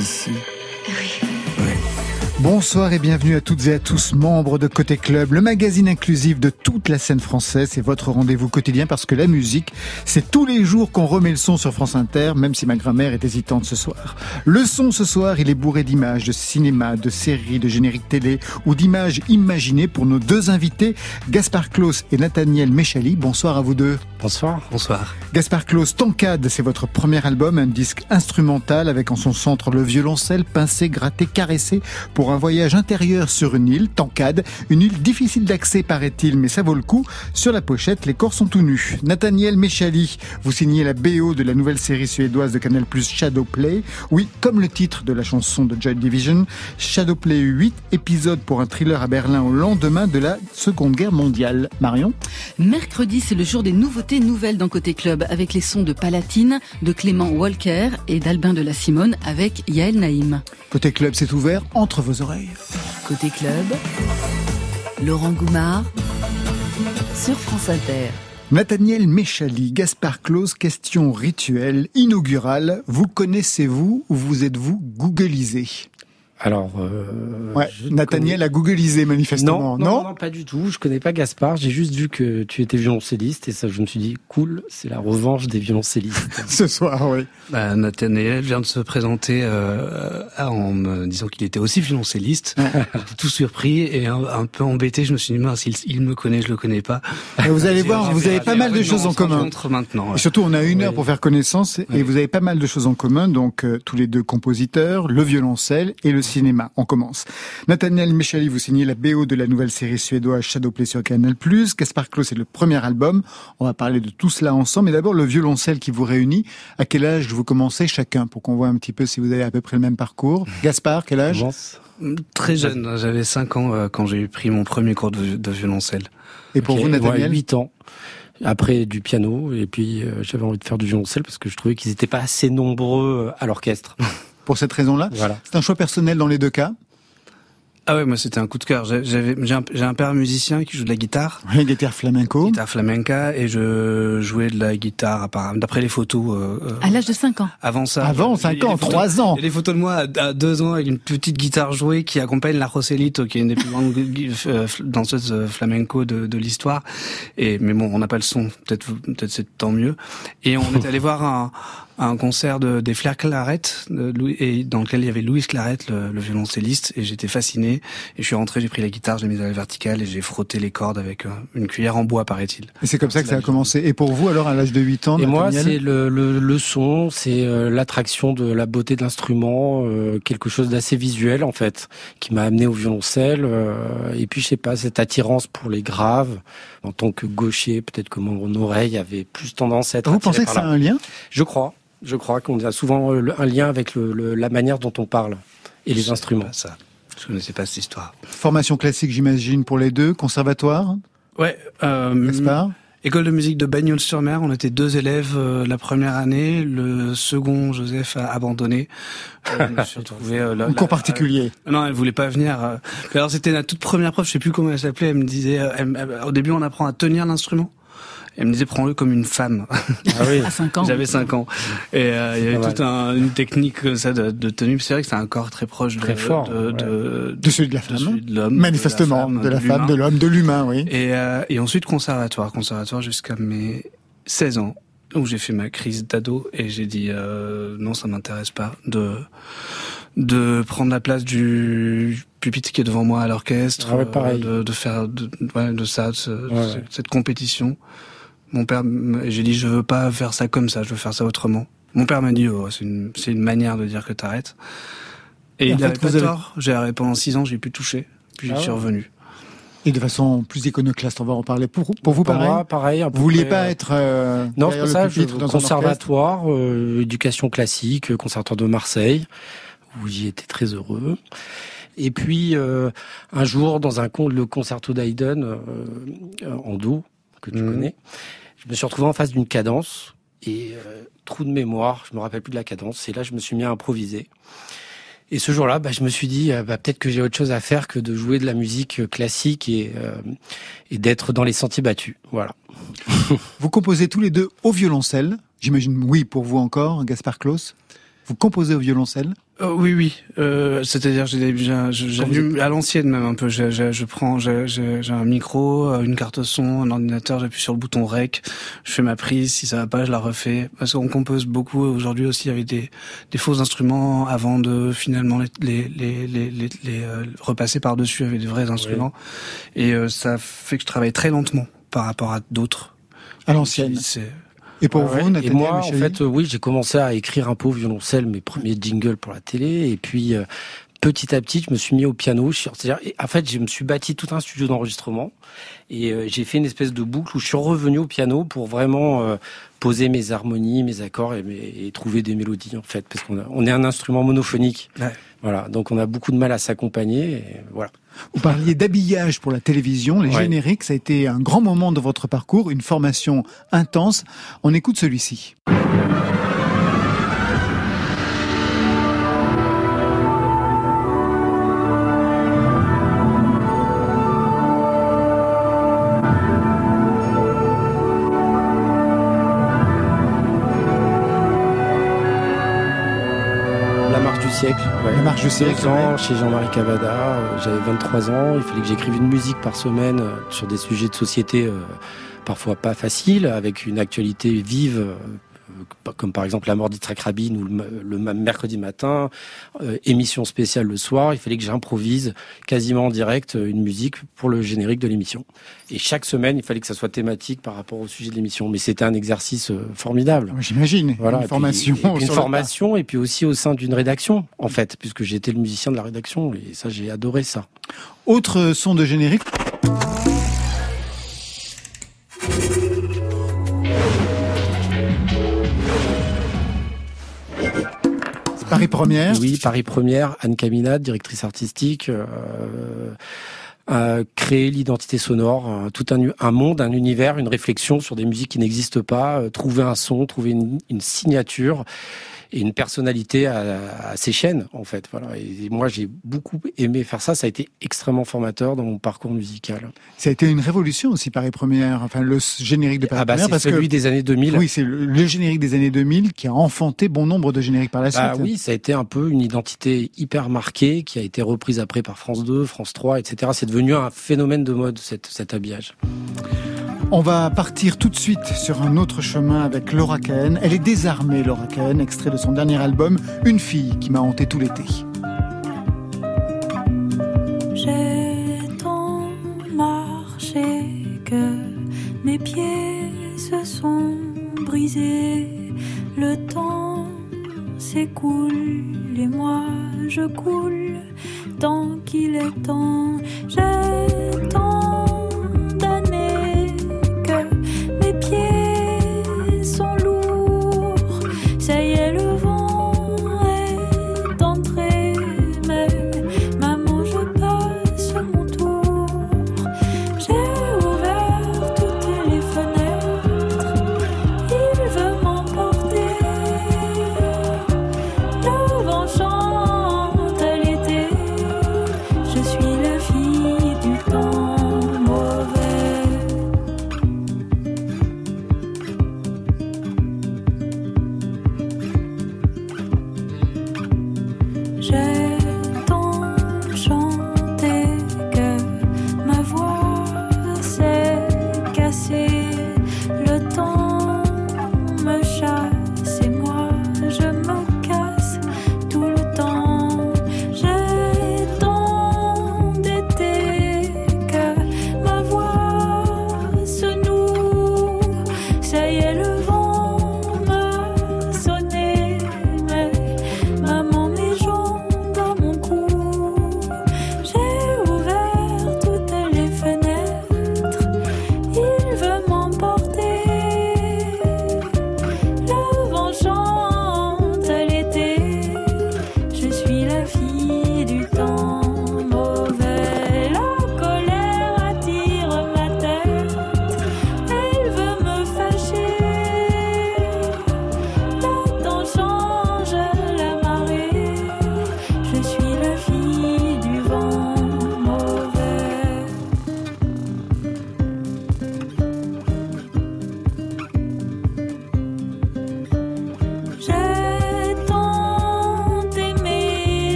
ici Bonsoir et bienvenue à toutes et à tous, membres de Côté Club, le magazine inclusif de toute la scène française. C'est votre rendez-vous quotidien parce que la musique, c'est tous les jours qu'on remet le son sur France Inter, même si ma grand-mère est hésitante ce soir. Le son ce soir, il est bourré d'images, de cinéma, de séries, de génériques télé ou d'images imaginées pour nos deux invités, Gaspard Klaus et Nathaniel Méchali. Bonsoir à vous deux. Bonsoir. Bonsoir. Gaspard Klaus, Tancade, c'est votre premier album, un disque instrumental avec en son centre le violoncelle pincé, gratté, caressé pour un voyage intérieur sur une île, Tancade, une île difficile d'accès paraît-il, mais ça vaut le coup. Sur la pochette, les corps sont tout nus. Nathaniel Méchali, vous signez la BO de la nouvelle série suédoise de Canal+, Shadowplay. Oui, comme le titre de la chanson de Joy Division, Shadowplay 8 épisodes pour un thriller à Berlin au lendemain de la Seconde Guerre mondiale. Marion? Mercredi, c'est le jour des nouveautés nouvelles dans Côté Club, avec les sons de Palatine, de Clément Walker et d'Albin de la Simone avec Yael Naïm. Côté Club, c'est ouvert entre vos oreilles. Côté Club, Laurent Goumard sur France Inter. Nathaniel Méchali, Gaspard Claus, question rituelle, inaugurale. Vous connaissez-vous ou vous êtes-vous googlisé? Alors, euh, Ouais, Nathaniel a googlisé manifestement, non, non, non, pas du tout. Je connais pas Gaspard. J'ai juste vu que tu étais violoncelliste et ça, je me suis dit, cool, c'est la revanche des violoncellistes. Ce soir, oui. Bah, Nathaniel vient de se présenter euh, en me disant qu'il était aussi violoncelliste. J'étais tout surpris et un, un peu embêté. Je me suis dit, mince, il, il me connaît, je le connais pas. Et vous allez voir, vous avez pas mal de choses en commun. maintenant. Et surtout, on a une heure pour faire connaissance et vous avez pas mal de choses en commun. Donc, euh, tous les deux compositeurs, le violoncelle et le cinéma. On commence. Nathaniel Méchali, vous signez la BO de la nouvelle série suédoise Shadowplay sur Canal+. Gaspard Klaus, c'est le premier album. On va parler de tout cela ensemble. Mais d'abord, le violoncelle qui vous réunit. À quel âge vous commencez chacun pour qu'on voit un petit peu si vous avez à peu près le même parcours? Gaspard, quel âge? Commence. Très jeune, j'avais 5 ans euh, quand j'ai pris mon premier cours de, de violoncelle. Et pour vous, Nathaniel? 8 ans. Après du piano et puis euh, j'avais envie de faire du violoncelle parce que je trouvais qu'ils n'étaient pas assez nombreux euh, à l'orchestre. Pour cette raison-là voilà. C'est un choix personnel dans les deux cas. Ah ouais, moi c'était un coup de cœur. J'ai- un, j'ai un père musicien qui joue de la guitare. Oui, guitare flamenco. guitare flamenca et je jouais de la guitare apparemment d'après les photos euh, euh, À l'âge de 5 ans. avant ça Avant il y a 5 des ans, photos- 3 ans. il y a des photos de moi à, à deux ans avec une petite guitare jouée qui accompagne la Roselito qui est une des plus grandes euh, danseuses flamenco de, de l'histoire et mais bon on n'a pas le son peut-être peut-être c'est tant mieux et on est allé voir un un concert de, des Flair Claret de Louis, et dans lequel il y avait Louis Claret le, le violoncelliste et j'étais fasciné et je suis rentré j'ai pris la guitare j'ai mis à la verticale et j'ai frotté les cordes avec euh, une cuillère en bois paraît-il Et c'est comme ça que ça a commencé. Et pour vous, alors, à l'âge de 8 ans, Et moi, c'est le, le, le son, c'est euh, l'attraction de la beauté de l'instrument, euh, quelque chose d'assez visuel en fait, qui m'a amené au violoncelle. euh, et puis je sais pas, cette attirance pour les graves. En tant que gaucher, peut-être que mon oreille avait plus tendance à être. Vous pensez que ça là. a un lien? Je crois. Je crois qu'on a souvent euh, un lien avec le, le- la manière dont on parle et les Je sais instruments. pas ça je connaissais pas cette histoire Formation classique, j'imagine, pour les deux. Conservatoire, Ouais, euh, Gaspard école de musique de Bagnols-sur-Mer. On était deux élèves euh, la première année. Le second, Joseph a abandonné. Euh, je me suis retrouvé euh, là- Un cours particulier. euh, non, elle voulait pas venir. euh. Alors c'était la toute première prof. Je sais plus comment elle s'appelait. Elle me disait, euh, elle- elle- au début, on apprend à tenir l'instrument. Elle me disait, prends-le comme une femme. Ah oui. À 5 ans. J'avais 5 ans. Et euh, il y avait toute un- une technique comme ça de, de tenue. C'est vrai que c'est un corps très proche de, Très fort, de, ouais. de, De celui de la femme. l'homme. Manifestement, de la femme, de l'homme, de l'humain, oui. Et, euh, et ensuite conservatoire, conservatoire jusqu'à mes 16 ans, où j'ai fait ma crise d'ado et j'ai dit euh, non, ça m'intéresse pas de de prendre la place du pupitre qui est devant moi à l'orchestre, Ah ouais, pareil. euh, de, de faire de, ouais, de ça, de ce- Ouais, cette, ouais. cette compétition. Mon père, j'ai dit je veux pas faire ça comme ça, je veux faire ça autrement. Mon père m'a dit oh, c'est une une manière de dire que t'arrêtes. Et, Et il avait vous pas avez- tort. J'ai arrêté pendant 6 ans, j'ai pu toucher, puis Ah je suis ouais. revenu. Et de façon plus iconoclaste, on va en parler. Pour, pour vous, Pour pareil moi, pareil. Vous vouliez près, pas euh, être euh, Non, c'est ça, je, dans conservatoire, euh, éducation classique, euh, conservatoire de Marseille, où j'y étais très heureux. Et puis un jour, dans un con, le concerto d'Haydn en do que tu mmh. connais, je me suis retrouvé en face d'une cadence et trou de mémoire, je me rappelle plus de la cadence. Et là, je me suis mis à improviser. Et ce jour-là, bah, je me suis dit, bah, peut-être que j'ai autre chose à faire que de jouer de la musique classique et, et d'être dans les sentiers battus. Voilà. vous composez tous les deux au violoncelle. J'imagine oui pour vous encore, Gaspard Klaus. Vous composez au violoncelle euh, Oui, oui. Euh, C'est-à-dire, j'ai à l'ancienne même un peu. Je prends, j'ai un micro, euh, une carte son, un ordinateur, j'appuie sur le bouton rec, je fais ma prise. Si ça va pas, je la refais. Parce qu'on compose beaucoup aujourd'hui aussi avec des, des faux instruments avant de finalement les, les, les, les, les euh, repasser par dessus avec des vrais instruments. Et euh, ça fait que je travaille très lentement par rapport à d'autres. À l'ancienne. Et pour vous, Nathalie Et moi, en fait, oui, j'ai commencé à écrire un peu au violoncelle mes premiers jingles pour la télé, et puis euh, petit à petit, je me suis mis au piano. C'est-à-dire, en fait, je me suis bâti tout un studio d'enregistrement, et euh, j'ai fait une espèce de boucle où je suis revenu au piano pour vraiment euh, poser mes harmonies, mes accords et, et, trouver des mélodies, en fait, parce qu'on on est un instrument monophonique. Ouais. Voilà, donc on a beaucoup de mal à s'accompagner. Voilà. Vous parliez d'habillage pour la télévision, les génériques, ça a été un grand moment de votre parcours, une formation intense. On écoute celui-ci. La marche du siècle. Chez Jean-Marie Cavada. Euh, j'avais 23 ans. Il fallait que j'écrive une musique par semaine euh, sur des sujets de société euh, parfois pas faciles, avec une actualité vive comme par exemple la mort d'Yitzhak Rabin ou le, mercredi matin, émission spéciale le soir, il fallait que j'improvise quasiment en direct une musique pour le générique de l'émission. Et chaque semaine, il fallait que ça soit thématique par rapport au sujet de l'émission. Mais c'était un exercice euh, formidable. J'imagine. Voilà, une formation. une formation et puis aussi au sein d'une rédaction, en fait, puisque j'étais le musicien de la rédaction. Et ça, j'ai adoré ça. Autre son de générique. Paris Première. Oui, Paris Première. Anne Caminade, directrice artistique. Euh, créer l'identité sonore, tout un, monde, un univers, une réflexion sur des musiques qui n'existent pas, euh, trouver un son, trouver une signature et une personnalité à, à, ses chaînes en fait. Voilà. Et moi j'ai beaucoup aimé faire ça. Ça a été extrêmement formateur dans mon parcours musical. Ça a été une révolution aussi Paris Première. Enfin le générique de Paris ah bah, Première parce celui des années 2000. Oui, c'est le, générique des années 2000 qui a enfanté bon nombre de génériques par la bah, suite. Oui, ça a été un peu une identité hyper marquée qui a été reprise après par France 2, France 3, etc. C'est devenu un phénomène de mode cet habillage. On va partir tout de suite sur un autre chemin avec Laura Cahen. Elle est désarmée, Laura Cahen, extrait de son dernier album, Une fille qui m'a hanté tout l'été. J'ai tant marché que mes pieds se sont brisés. Le temps s'écoule et moi je coule tant qu'il est temps. J'ai tant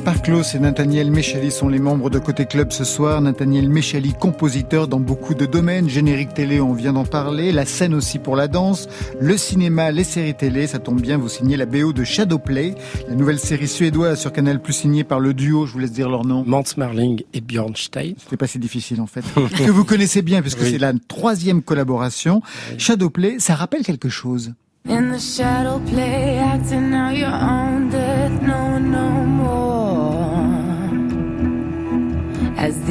Gaspard Klaus et Nathaniel Méchali sont les membres de Côté Club ce soir. Nathaniel Méchali, compositeur dans beaucoup de domaines. Générique télé, on vient d'en parler. La scène aussi pour la danse. Le cinéma, les séries télé. Ça tombe bien, vous signez la BO de Shadowplay, la nouvelle série suédoise sur Canal Plus signée par le duo, je vous laisse dire leur nom. Mans Marling et Björn Stein. C'était pas si difficile en fait. que vous connaissez bien puisque c'est la troisième collaboration. Shadowplay, ça rappelle quelque chose. In the shadow play, acting out your own death, no, no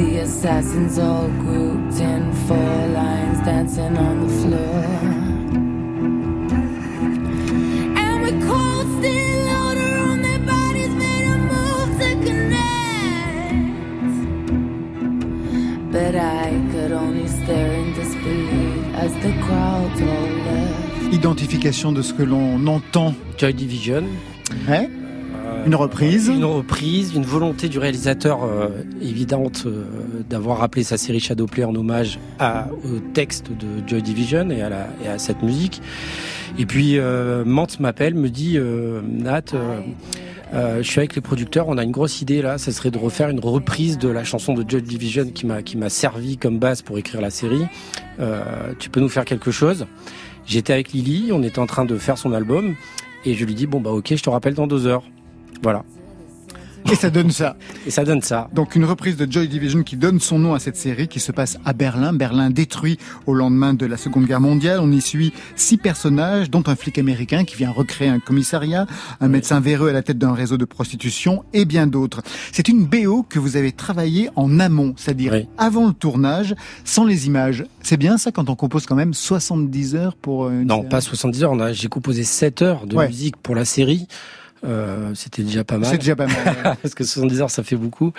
the assassins all grouped in four lines, dancing on the floor. And we cold still odor on their bodies, made a move to connect. But I could only stare in disbelief as the crowd all left. Identification de ce que l'on entend. Joy Division. Ouais. Une reprise. Une reprise, une volonté du réalisateur euh, évidente euh, d'avoir rappelé sa série Shadowplay en hommage à, au texte de Joy Division et à, la, et à cette musique. Et puis euh, Mante m'appelle, me dit euh, Nat, euh, euh, je suis avec les producteurs, on a une grosse idée là, ça serait de refaire une reprise de la chanson de Joy Division qui m'a qui m'a servi comme base pour écrire la série. tu peux nous faire quelque chose? J'étais avec Lily, on était en train de faire son album, et je lui dis bon bah ok, je te rappelle dans deux heures. Voilà. Et ça donne ça. Et ça donne ça. Donc une reprise de Joy Division qui donne son nom à cette série qui se passe à Berlin. Berlin détruit au lendemain de la Seconde Guerre mondiale. On y suit six personnages, dont un flic américain qui vient recréer un commissariat, un médecin véreux à la tête d'un réseau de prostitution et bien d'autres. C'est une BO que vous avez travaillée en amont, c'est-à-dire oui. avant le tournage, sans les images. C'est bien ça quand on compose quand même 70 heures pour une Non, pas 70 heures. J'ai composé 7 heures de ouais. musique pour la série. Euh, c'était déjà pas mal. C'est déjà pas mal. Parce que 70 heures, ça fait beaucoup.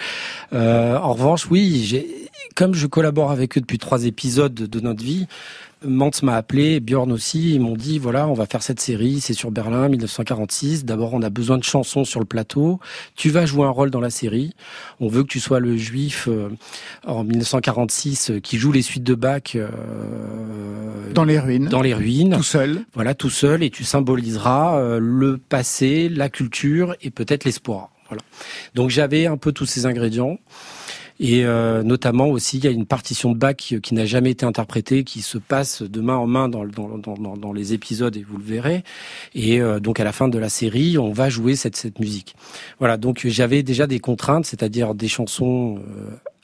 Euh, en revanche, oui, j'ai, comme je collabore avec eux depuis trois épisodes de notre vie, Mantz m'a appelé, Bjorn aussi, ils m'ont dit voilà, on va faire cette série, c'est sur Berlin 1946. D'abord, on a besoin de chansons sur le plateau. Tu vas jouer un rôle dans la série. On veut que tu sois le juif euh, en 1946 euh, qui joue les suites de Bach euh, dans les ruines. Dans les ruines. Tout seul. Voilà, tout seul et tu symboliseras euh, le passé, la culture et peut-être l'espoir. Voilà. Donc j'avais un peu tous ces ingrédients. Et euh, notamment aussi, il y a une partition de Bach qui, qui n'a jamais été interprétée, qui se passe de main en main dans, dans, dans, dans les épisodes, et vous le verrez. Et euh, donc à la fin de la série, on va jouer cette, cette musique. Voilà, donc j'avais déjà des contraintes, c'est-à-dire des chansons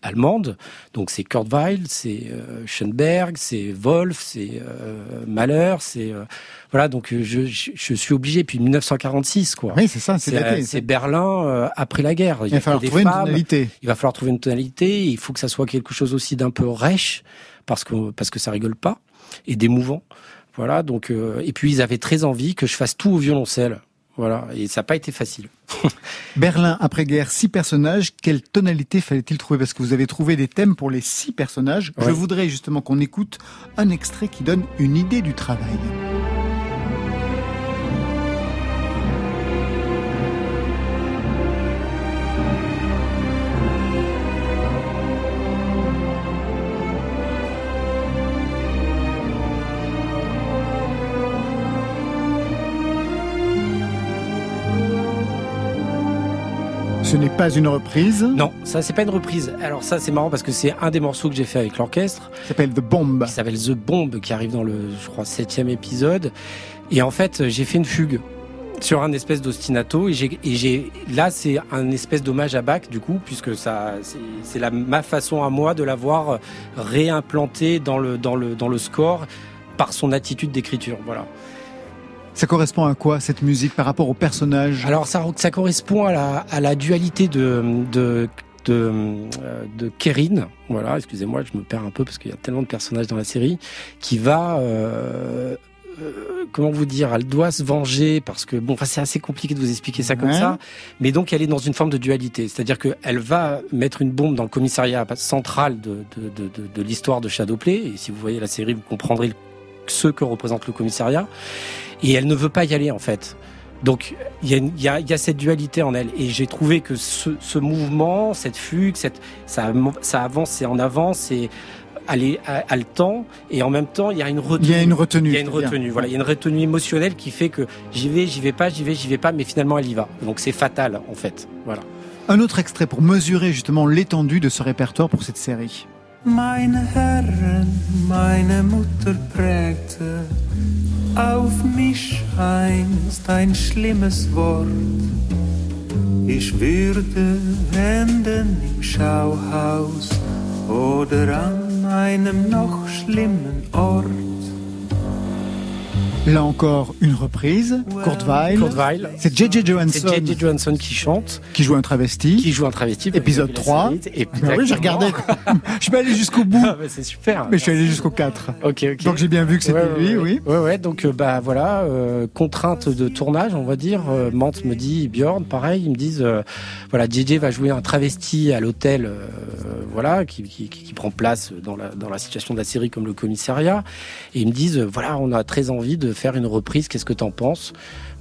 euh, allemandes. Donc c'est Kurt Weill, c'est euh, Schoenberg, c'est Wolf, c'est euh, Mahler, c'est euh, voilà. Donc je, je, je, suis obligé. Puis 1946 quoi. Oui, c'est ça, c'est C'est Berlin euh, après la guerre. Il, il va falloir trouver femmes, une tonalité. Il va falloir trouver une tonalité. Il faut que ça soit quelque chose aussi d'un peu rêche parce que parce que ça rigole pas et d'émouvant. Voilà. Donc et puis ils avaient très envie que je fasse tout au violoncelle. Voilà, et ça n'a pas été facile. Berlin, après-guerre, six personnages. Quelle tonalité fallait-il trouver? Parce que vous avez trouvé des thèmes pour les six personnages. Ouais. Je voudrais justement qu'on écoute un extrait qui donne une idée du travail. Ce n'est pas une reprise. Non, ça c'est pas une reprise. Alors ça c'est marrant parce que c'est un des morceaux que j'ai fait avec l'orchestre. Ça s'appelle The Bomb. Qui s'appelle The Bomb, qui arrive dans le, je crois, septième épisode. Et en fait, j'ai fait une fugue sur un espèce d'ostinato et j'ai là c'est un espèce d'hommage à Bach du coup puisque ça c'est la ma façon à moi de l'avoir réimplanté dans le dans le dans le score par son attitude d'écriture voilà ça correspond à quoi cette musique par rapport au personnage? Alors ça, ça correspond à la, à la dualité de, de de, euh, de Kerin, voilà, excusez-moi, je me perds un peu parce qu'il y a tellement de personnages dans la série, qui va, euh, euh, comment vous dire, elle doit se venger parce que bon, enfin c'est assez compliqué de vous expliquer ça comme ça, mais donc elle est dans une forme de dualité, c'est-à-dire qu'elle va mettre une bombe dans le commissariat central de, de, de, de, de l'histoire de Shadowplay, et si vous voyez la série, vous comprendrez ce que représente le commissariat et elle ne veut pas y aller en fait. Donc il y a, y, a, y a, cette dualité en elle et j'ai trouvé que ce, ce, mouvement, cette fugue, cette, ça, ça avance et en avance et elle a le temps et en même temps il y a une retenue. Il y a une retenue. Il y a une retenue. Voilà, il y a une retenue émotionnelle qui fait que j'y vais, j'y vais pas, j'y vais, j'y vais pas, mais finalement elle y va. Donc c'est fatal en fait. Voilà. Un autre extrait pour mesurer justement l'étendue de ce répertoire pour cette série. Meine Herren, meine Mutter prägte auf mich einst ein schlimmes Wort. Ich würde enden im Schauhaus oder an einem noch schlimmen Ort. Là encore, une reprise. Kurt Weill. Kurt Weill. C'est J.J. Johansson. C'est J.J. Johansson qui chante. Qui joue un travesti. Qui joue un travesti. Épisode 3. Et bah oui, j'ai regardé. je suis pas allé jusqu'au bout. Ah, c'est super. Mais je suis allé jusqu'au 4. Ok, ok. Donc j'ai bien vu que c'était ouais, lui, ouais, oui. Ouais, ouais. Donc, euh, bah voilà, euh, contrainte de tournage, on va dire. Euh, Mante me dit, Bjorn, pareil, ils me disent, euh, voilà, JJ va jouer un travesti à l'hôtel, euh, voilà, qui, qui, qui, prend place dans la, dans la situation de la série comme le commissariat. Et ils me disent, voilà, on a très envie de faire une reprise qu'est-ce que t'en penses?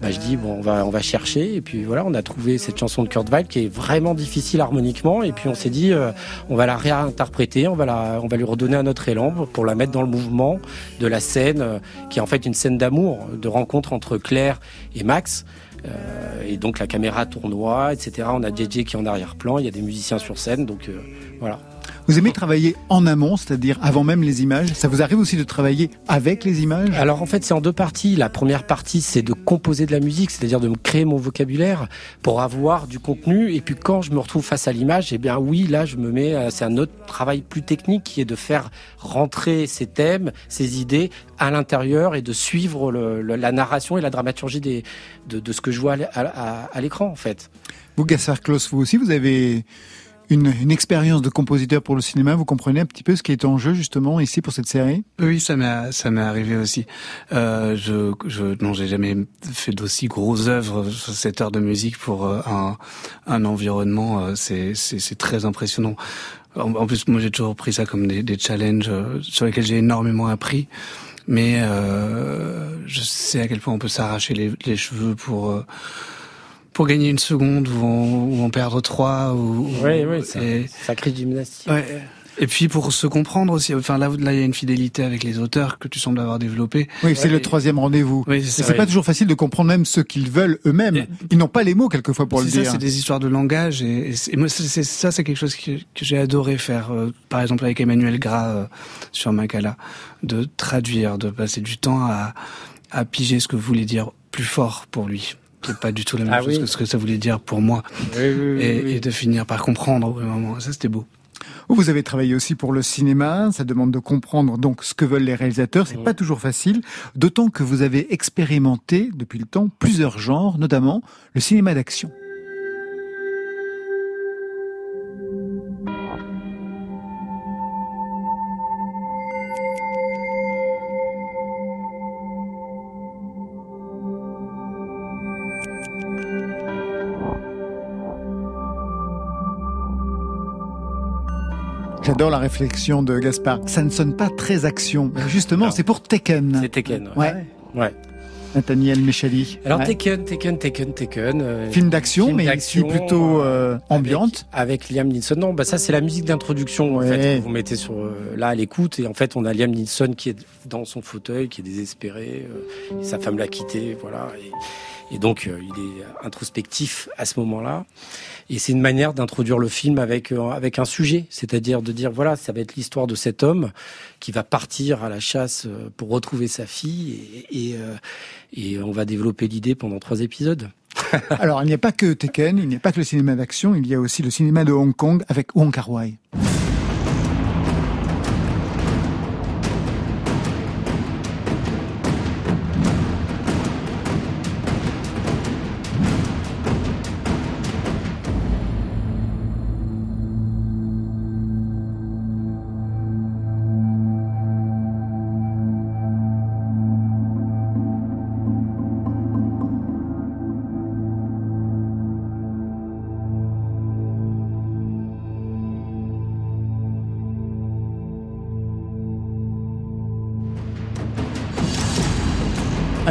Bah, Je dis, bon, on va, on va chercher. Et puis voilà, on a trouvé cette chanson de Kurt Weill qui est vraiment difficile harmoniquement. Et puis on s'est dit, euh, on va la réinterpréter, on va, la, on va lui redonner un autre élan pour la mettre dans le mouvement de la scène, euh, qui est en fait une scène d'amour, de rencontre entre Claire et Max. Euh, et donc la caméra tournoie, etc. On a JJ qui est en arrière-plan, il y a des musiciens sur scène, donc voilà. Vous aimez travailler en amont, c'est-à-dire avant même les images Ça vous arrive aussi de travailler avec les images? Alors en fait c'est en deux parties. La première partie c'est de composer de la musique, c'est-à-dire de me créer mon vocabulaire pour avoir du contenu. Et puis quand je me retrouve face à l'image, eh bien oui là je me mets, c'est un autre travail plus technique qui est de faire rentrer ces thèmes, ces idées à l'intérieur et de suivre le, le, la narration et la dramaturgie des, de, de ce que je vois à, à, à l'écran en fait. Vous Gaspard Klaus, vous aussi vous avez une, une, expérience de compositeur pour le cinéma, vous comprenez un petit peu ce qui est en jeu justement ici pour cette série? Oui, ça m'est ça m'est arrivé aussi. Euh, je je non, j'ai jamais fait d'aussi grosses œuvres sur cette heure de musique pour un un environnement. C'est c'est c'est très impressionnant. En, plus, moi j'ai toujours pris ça comme des, des challenges sur lesquels j'ai énormément appris. Mais euh, je sais à quel point on peut s'arracher les, les cheveux pour euh, pour gagner une seconde ou en, ou en perdre trois. Ou, oui, oui, c'est sacré gymnastique. Ouais. Et puis pour se comprendre aussi, enfin là, là il y a une fidélité avec les auteurs que tu sembles avoir développée. Oui, c'est ouais, le troisième rendez-vous. Oui, c'est pas toujours facile de comprendre même ce qu'ils veulent eux-mêmes. Ils n'ont pas les mots quelquefois pour le ça, dire. C'est des histoires de langage et, et, et moi c'est ça c'est quelque chose que, que j'ai adoré faire. Euh, par exemple avec Emmanuel Gras euh, sur Makala, de traduire, de passer du temps à, à piger ce que voulait dire plus fort pour lui c'est pas du tout la même ah chose oui. que ce que ça voulait dire pour moi. Oui, oui, et, oui. et, de finir par comprendre au bout d'un moment. Ça c'était beau. Vous avez travaillé aussi pour le cinéma, ça demande de comprendre donc ce que veulent les réalisateurs, c'est pas toujours facile, d'autant que vous avez expérimenté depuis le temps plusieurs genres, notamment le cinéma d'action. J'adore la réflexion de Gaspard. Ça ne sonne pas très action. Justement, c'est pour Tekken. C'est Tekken. Ouais. Ouais. Nathaniel Mechali. Alors ouais. Tekken, Tekken, Tekken, Tekken. Euh, film d'action, mais ici plutôt euh, ambiante. Avec, avec, Liam Neeson. Non, bah ça c'est la musique d'introduction ouais. en fait. Vous mettez sur euh, là à l'écoute et en fait on a Liam Neeson qui est dans son fauteuil, qui est désespéré. Euh, et sa femme l'a quitté, voilà. Et, Et donc, euh, il est introspectif à ce moment-là. Et c'est une manière d'introduire le film avec euh, avec un sujet, c'est-à-dire de dire voilà, ça va être l'histoire de cet homme qui va partir à la chasse euh, pour retrouver sa fille, et, et, on va développer l'idée pendant trois épisodes. Alors, il n'y a pas que Tekken, il n'y a pas que le cinéma d'action, il y a aussi le cinéma de Hong Kong avec Wong Kar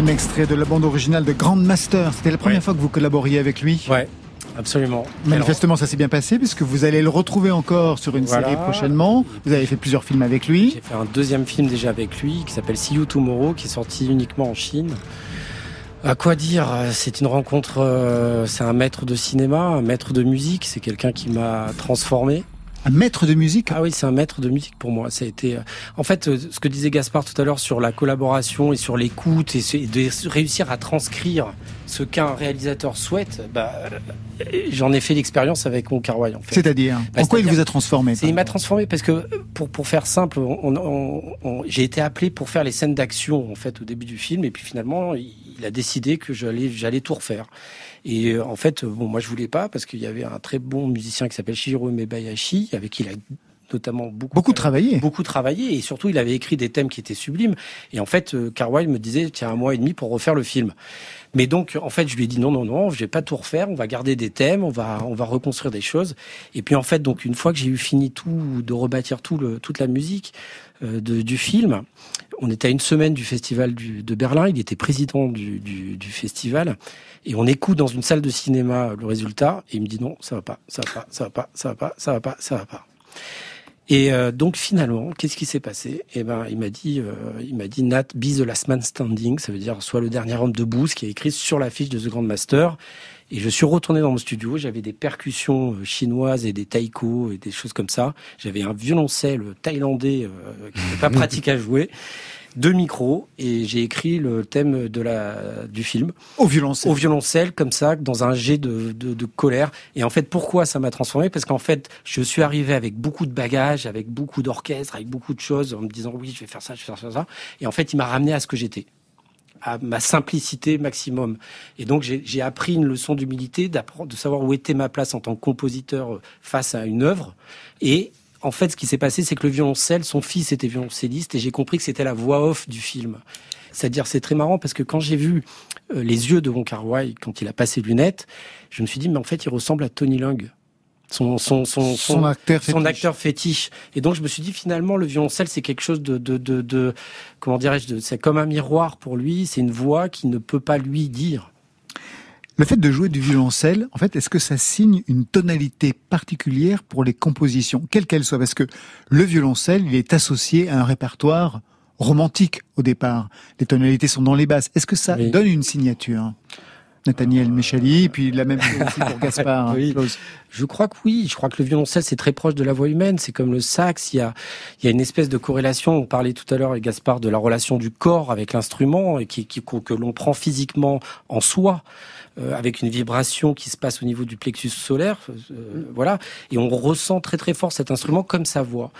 Un extrait de la bande originale de Grandmaster. C'était la première Ouais. fois que vous collaboriez avec lui. Ouais, absolument. Manifestement, ça s'est bien passé puisque vous allez le retrouver encore sur une Voilà. série prochainement. Vous avez fait plusieurs films avec lui. J'ai fait un deuxième film déjà avec lui qui s'appelle See You Tomorrow, qui est sorti uniquement en Chine. À quoi dire C'est une rencontre. euh, c'est un maître de cinéma, un maître de musique. C'est quelqu'un qui m'a transformé. Un maître de musique. Ah oui, c'est un maître de musique pour moi. Ça a été, euh, en fait, euh, ce que disait Gaspard tout à l'heure sur la collaboration et sur l'écoute et de réussir à transcrire ce qu'un réalisateur souhaite. Bah, euh, j'en ai fait l'expérience avec mon Carway en fait. C'est-à-dire, Bah, en quoi il vous a transformé Il m'a transformé parce que pour pour faire simple, on, on- on- j'ai été appelé pour faire les scènes d'action en fait au début du film et puis finalement il, il a décidé que j'allais j'allais tout refaire. Et euh, en fait, bon moi je voulais pas parce qu'il y avait un très bon musicien qui s'appelle Shiro Mebayashi avec qui il a notamment beaucoup Beaucoup travaillé. beaucoup travaillé. Et surtout il avait écrit des thèmes qui étaient sublimes. Et en fait euh, Carwile me disait tiens un mois et demi pour refaire le film. Mais donc en fait je lui ai dit non non non je vais pas tout refaire. On va garder des thèmes. On va on va reconstruire des choses. Et puis en fait donc une fois que j'ai eu fini tout de rebâtir tout le toute la musique euh, de- du film on était à une semaine du festival du- de Berlin il était président du, du, du festival et on écoute dans une salle de cinéma le résultat et il me dit non ça va pas ça va pas ça va pas ça va pas ça va pas ça va pas et euh, donc finalement, qu'est-ce qui s'est passé? Eh ben, il m'a dit, euh, il m'a dit Nat, be the last man standing, ça veut dire soit le dernier homme debout, ce qui est écrit sur l'affiche de The Grand Master. Et je suis retourné dans mon studio, j'avais des percussions euh, chinoises et des taiko et des choses comme ça. J'avais un violoncelle thaïlandais euh, qui n'était pas pratique à jouer, deux micros et j'ai écrit le thème de la du film. Au violoncelle. au violoncelle comme ça dans un jet de, de, de colère. Et en fait pourquoi ça m'a transformé? Parce qu'en fait je suis arrivé avec beaucoup de bagages avec beaucoup d'orchestre avec beaucoup de choses en me disant oui je vais faire ça je vais faire ça, ça. Et en fait il m'a ramené à ce que j'étais à ma simplicité maximum. Et donc j'ai appris une leçon d'humilité de savoir où était ma place en tant que compositeur euh, face à une œuvre. Et en fait, ce qui s'est passé, c'est que le violoncelle, son fils était violoncelliste, et j'ai compris que c'était la voix off du film. C'est-à-dire, c'est très marrant parce que quand j'ai vu euh, les yeux de Wong Kar quand il a passé lunettes, je me suis dit, mais en fait, il ressemble à Tony Leung, son son son Son acteur son fétiche. acteur fétiche. Et donc, je me suis dit, finalement, le violoncelle, c'est quelque chose de de de, de comment dirais-je, de- c'est comme un miroir pour lui. C'est une voix qui ne peut pas lui dire. Le fait de jouer du violoncelle, en fait, est-ce que ça signe une tonalité particulière pour les compositions, quelles qu'elles soient? Parce que le violoncelle, il est associé à un répertoire romantique au départ. Les tonalités sont dans les basses. Est-ce que ça Oui. donne une signature? Nathaniel Méchali, puis la même chose aussi pour Gaspard. Oui. Claus. Je crois que oui. Je crois que le violoncelle, c'est très proche de la voix humaine. C'est comme le sax. Il y a, il y a une espèce de corrélation. On parlait tout à l'heure avec Gaspard de la relation du corps avec l'instrument et qui, qui- que l'on prend physiquement en soi. euh, avec une vibration qui se passe au niveau du plexus solaire, euh, voilà, et on ressent très très fort cet instrument comme sa voix.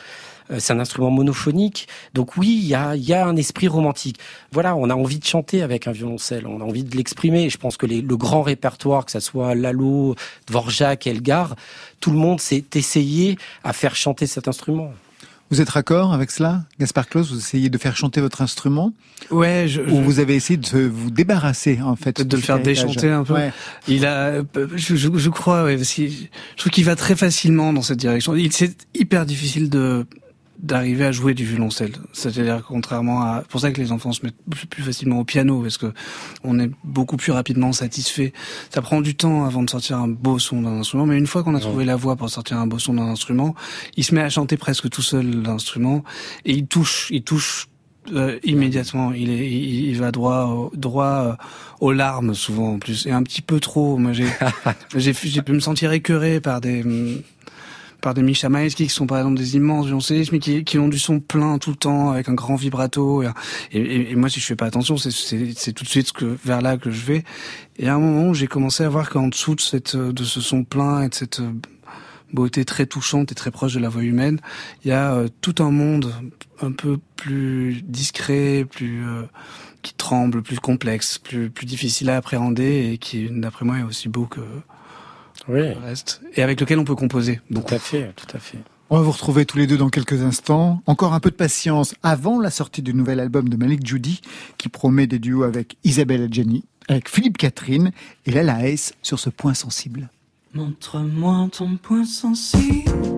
Euh, c'est un instrument monophonique, donc oui, il y a, il y a un esprit romantique. Voilà, on a envie de chanter avec un violoncelle, on a envie de l'exprimer. Je pense que les- le grand répertoire, que ça soit Lalo, Dvorak, Elgar, tout le monde s'est essayé à faire chanter cet instrument. Vous êtes raccord avec cela Gaspard Claus, vous essayez de faire chanter votre instrument? Ouais, je, ou je- vous avez essayé de vous débarrasser, en fait de le faire héritage? déchanter un peu. Ouais. Il a, je, je, je crois, ouais, parce je trouve qu'il va très facilement dans cette direction. Il c'est hyper difficile de d'arriver à jouer du violoncelle. C'est-à-dire contrairement à, pour ça que les enfants se mettent plus facilement au piano parce que on est beaucoup plus rapidement satisfait. Ça prend du temps avant de sortir un beau son d'un instrument, mais une fois qu'on a trouvé la voix pour sortir un beau son d'un instrument, il se met à chanter presque tout seul l'instrument et il touche, il touche euh, immédiatement. Il est, il, va droit, droit aux larmes souvent en plus, et un petit peu trop. Moi, j'ai, j'ai, j'ai pu me sentir écœuré par des par des Misha qui sont par exemple des immenses violoncellistes mais qui, qui ont du son plein tout le temps avec un grand vibrato. Et, moi si je fais pas attention c'est, c'est, tout de suite que, vers là que je vais. Et à un moment j'ai commencé à voir qu'en dessous de cette de ce son plein et de cette beauté très touchante et très proche de la voix humaine il y a euh, tout un monde un peu plus discret plus euh, qui tremble plus complexe plus plus difficile à appréhender et qui d'après moi est aussi beau que oui. reste, et avec lequel on peut composer. Tout à fait, tout à fait. On va vous retrouver tous les deux dans quelques instants. Encore un peu de patience avant la sortie du nouvel album de Malik Judy, qui promet des duos avec Isabelle Adjani, avec Philippe Catherine et Lala Ace sur ce point sensible. Montre-moi ton point sensible.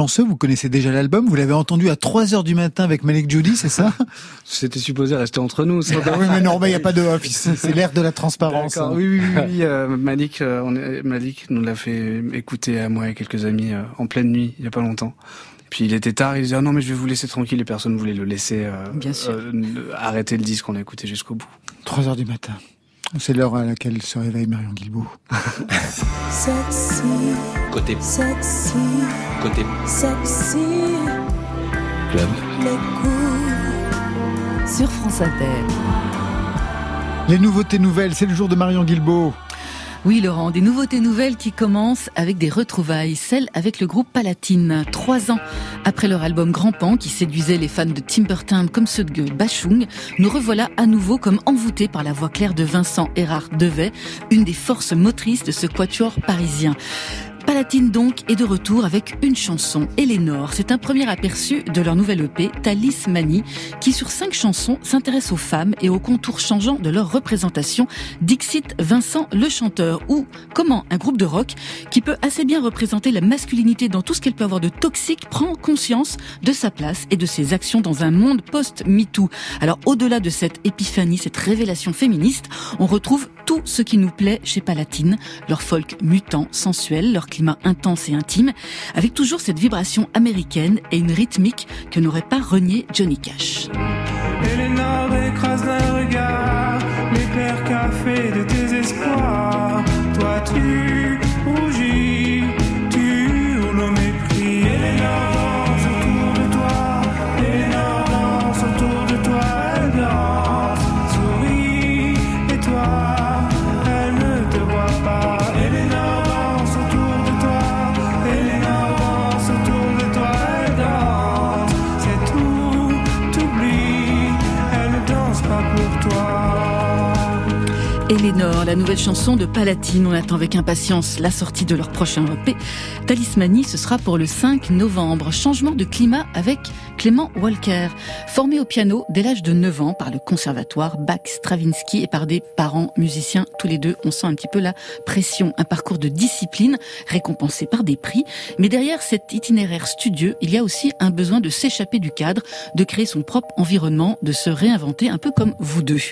Chanceux, vous connaissez déjà l'album, vous l'avez entendu à 3 heures du matin avec Malik Judy, c'est ça C'était supposé rester entre nous. Ça. oui, mais non, il n'y a pas de c'est l'ère de la transparence. Hein. Oui, oui, oui, euh, Malik, euh, on est, Malik nous l'a fait écouter à moi et quelques amis euh, en pleine nuit, il y a pas longtemps. Puis il était tard, il disait ah non mais je vais vous laisser tranquille et personne ne voulait le laisser Bien sûr. arrêter le disque qu'on a écouté jusqu'au bout. 3 heures du matin. C'est l'heure à laquelle se réveille Marion Guilbault. sexy. Côté. Sexy. Côté. Sexy. Club. Sur France Inter. Les nouveautés nouvelles, c'est le jour de Marion Guilbault. Oui, Laurent, des nouveautés nouvelles qui commencent avec des retrouvailles, celles avec le groupe Palatine. Trois ans après leur album Grand Pan, qui séduisait les fans de Timbertime comme ceux de Bachung, nous revoilà à nouveau comme envoûtés par la voix claire de Vincent Erard Devet, une des forces motrices de ce quatuor parisien. Palatine donc est de retour avec une chanson, Eleanor. C'est un premier aperçu de leur nouvelle EP, Thalys Mani, qui sur cinq chansons s'intéresse aux femmes et aux contours changeants de leur représentation, Dixit Vincent le chanteur, ou comment un groupe de rock qui peut assez bien représenter la masculinité dans tout ce qu'elle peut avoir de toxique prend conscience de sa place et de ses actions dans un monde post-MeToo. Alors au-delà de cette épiphanie, cette révélation féministe, on retrouve tout ce qui nous plaît chez Palatine, leur folk mutant, sensuel, leur intense et intime, avec toujours cette vibration américaine et une rythmique que n'aurait pas renié Johnny Cash. Eleanor, la nouvelle chanson de Palatine. On attend avec impatience la sortie de leur prochain EP. Talismanie, ce sera pour le 5 novembre. Changement de climat avec Clément Walker. Formé au piano dès l'âge de 9 ans par le conservatoire Bach-Stravinsky et par des parents musiciens, tous les deux, on sent un petit peu la pression. Un parcours de discipline récompensé par des prix. Mais derrière cet itinéraire studieux, il y a aussi un besoin de s'échapper du cadre, de créer son propre environnement, de se réinventer un peu comme vous deux.